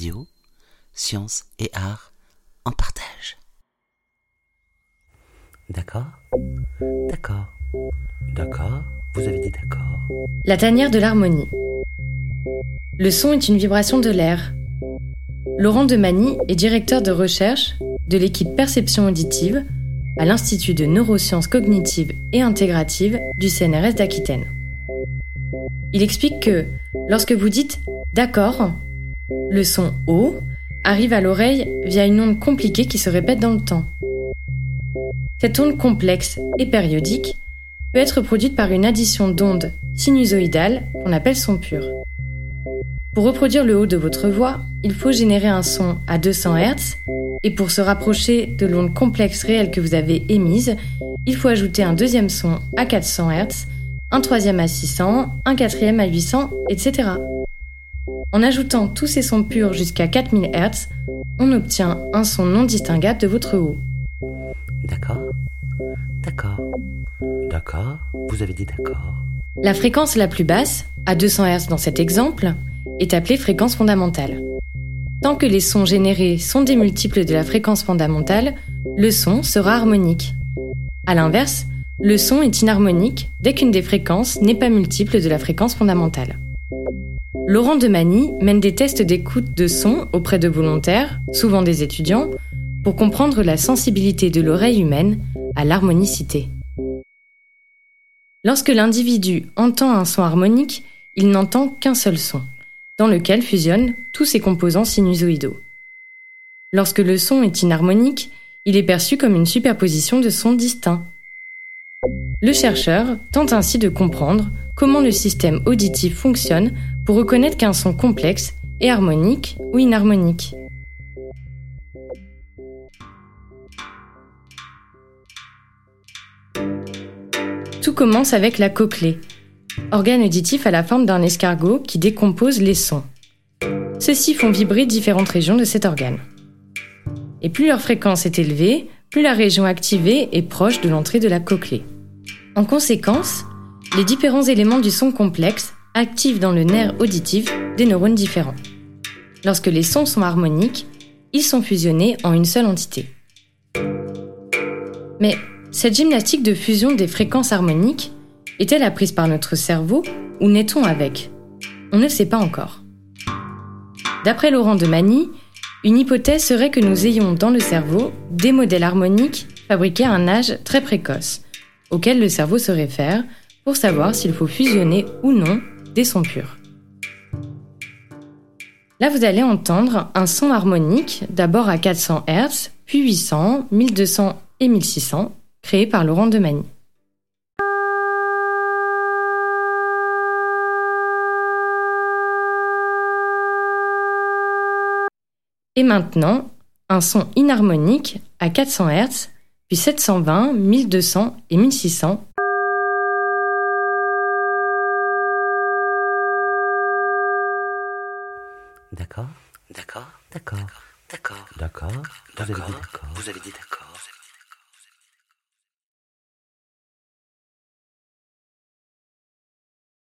Radio, sciences et art en partage. D'accord D'accord. D'accord Vous avez dit d'accord La tanière de l'harmonie. Le son est une vibration de l'air. Laurent Demany est directeur de recherche de l'équipe Perception auditive à l'Institut de neurosciences cognitives et intégratives du CNRS d'Aquitaine. Il explique que lorsque vous dites d'accord, le son O arrive à l'oreille via une onde compliquée qui se répète dans le temps. Cette onde complexe et périodique peut être produite par une addition d'ondes sinusoïdales qu'on appelle son pur. Pour reproduire le haut de votre voix, il faut générer un son à 200 Hz et pour se rapprocher de l'onde complexe réelle que vous avez émise, il faut ajouter un deuxième son à 400 Hz, un troisième à 600, un quatrième à 800, etc. En ajoutant tous ces sons purs jusqu'à 4000 Hz, on obtient un son non distinguable de votre haut. D'accord D'accord. D'accord Vous avez dit d'accord La fréquence la plus basse, à 200 Hz dans cet exemple, est appelée fréquence fondamentale. Tant que les sons générés sont des multiples de la fréquence fondamentale, le son sera harmonique. A l'inverse, le son est inharmonique dès qu'une des fréquences n'est pas multiple de la fréquence fondamentale. Laurent Demany mène des tests d'écoute de son auprès de volontaires, souvent des étudiants, pour comprendre la sensibilité de l'oreille humaine à l'harmonicité. Lorsque l'individu entend un son harmonique, il n'entend qu'un seul son dans lequel fusionnent tous ses composants sinusoïdaux. Lorsque le son est inharmonique, il est perçu comme une superposition de sons distincts. Le chercheur tente ainsi de comprendre comment le système auditif fonctionne reconnaître qu'un son complexe est harmonique ou inharmonique. Tout commence avec la cochlée, organe auditif à la forme d'un escargot qui décompose les sons. Ceux-ci font vibrer différentes régions de cet organe. Et plus leur fréquence est élevée, plus la région activée est proche de l'entrée de la cochlée. En conséquence, les différents éléments du son complexe activent dans le nerf auditif des neurones différents. Lorsque les sons sont harmoniques, ils sont fusionnés en une seule entité. Mais cette gymnastique de fusion des fréquences harmoniques est-elle apprise par notre cerveau ou naît-on avec? On ne sait pas encore. D'après Laurent de Mani, une hypothèse serait que nous ayons dans le cerveau des modèles harmoniques fabriqués à un âge très précoce, auxquels le cerveau se réfère pour savoir s'il faut fusionner ou non des sons purs. Là, vous allez entendre un son harmonique, d'abord à 400 Hz, puis 800, 1200 et 1600, créé par Laurent de Mani. Et maintenant, un son inharmonique à 400 Hz, puis 720, 1200 et 1600. D'accord. D'accord. D'accord. D'accord. D'accord. Vous avez dit d'accord. Vous avez dit d'accord